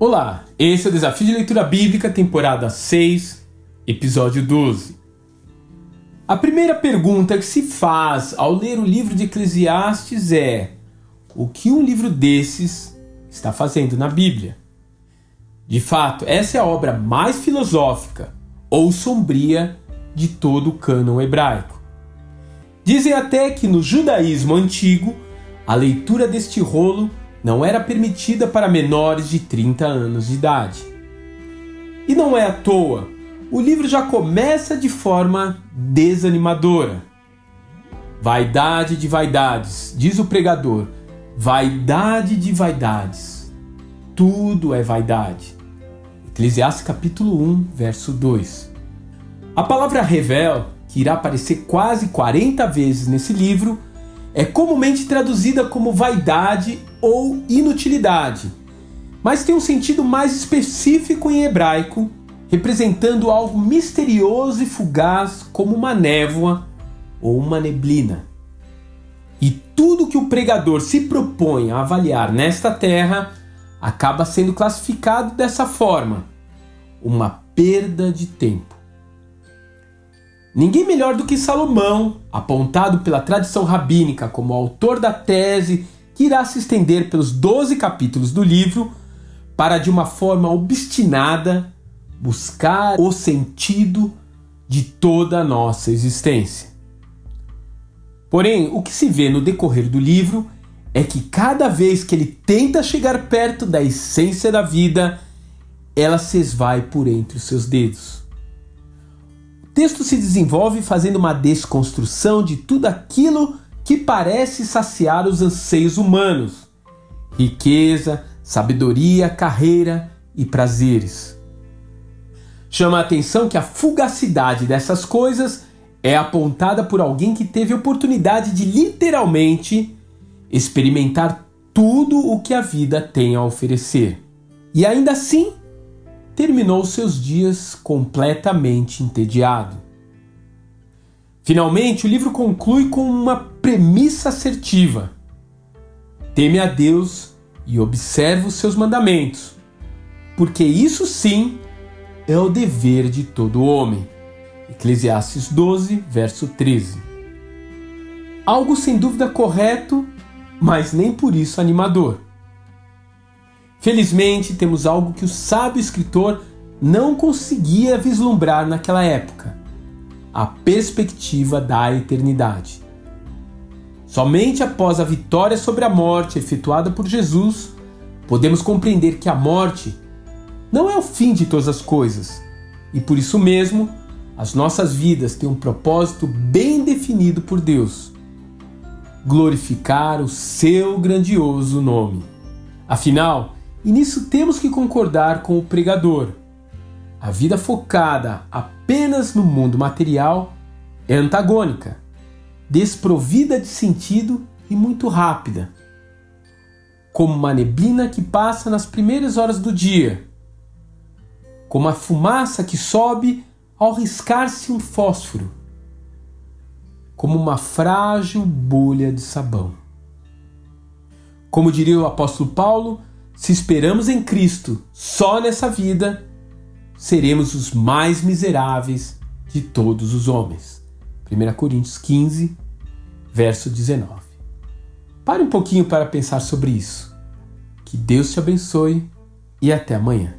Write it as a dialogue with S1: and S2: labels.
S1: Olá, esse é o Desafio de Leitura Bíblica, temporada 6, episódio 12. A primeira pergunta que se faz ao ler o livro de Eclesiastes é: o que um livro desses está fazendo na Bíblia? De fato, essa é a obra mais filosófica ou sombria de todo o cânon hebraico. Dizem até que no judaísmo antigo, a leitura deste rolo não era permitida para menores de 30 anos de idade. E não é à toa, o livro já começa de forma desanimadora. Vaidade de vaidades, diz o pregador, vaidade de vaidades. Tudo é vaidade. Eclesiastes capítulo 1, verso 2. A palavra revel, que irá aparecer quase 40 vezes nesse livro, é comumente traduzida como vaidade ou inutilidade, mas tem um sentido mais específico em hebraico, representando algo misterioso e fugaz como uma névoa ou uma neblina. E tudo que o pregador se propõe a avaliar nesta terra acaba sendo classificado dessa forma: uma perda de tempo. Ninguém melhor do que Salomão, apontado pela tradição rabínica como autor da tese que irá se estender pelos 12 capítulos do livro, para de uma forma obstinada buscar o sentido de toda a nossa existência. Porém, o que se vê no decorrer do livro é que cada vez que ele tenta chegar perto da essência da vida, ela se esvai por entre os seus dedos. O texto se desenvolve fazendo uma desconstrução de tudo aquilo que parece saciar os anseios humanos: riqueza, sabedoria, carreira e prazeres. Chama a atenção que a fugacidade dessas coisas é apontada por alguém que teve oportunidade de literalmente experimentar tudo o que a vida tem a oferecer. E ainda assim, terminou seus dias completamente entediado. Finalmente, o livro conclui com uma premissa assertiva: teme a Deus e observa os seus mandamentos, porque isso sim é o dever de todo homem. Eclesiastes 12, verso 13. Algo sem dúvida correto, mas nem por isso animador. Felizmente, temos algo que o sábio escritor não conseguia vislumbrar naquela época a perspectiva da eternidade. Somente após a vitória sobre a morte efetuada por Jesus, podemos compreender que a morte não é o fim de todas as coisas e por isso mesmo as nossas vidas têm um propósito bem definido por Deus: glorificar o seu grandioso nome. Afinal, e nisso temos que concordar com o pregador. A vida focada apenas no mundo material é antagônica, desprovida de sentido e muito rápida, como uma neblina que passa nas primeiras horas do dia, como a fumaça que sobe ao riscar-se um fósforo, como uma frágil bolha de sabão. Como diria o apóstolo Paulo, se esperamos em Cristo só nessa vida, seremos os mais miseráveis de todos os homens. 1 Coríntios 15, verso 19. Pare um pouquinho para pensar sobre isso. Que Deus te abençoe e até amanhã.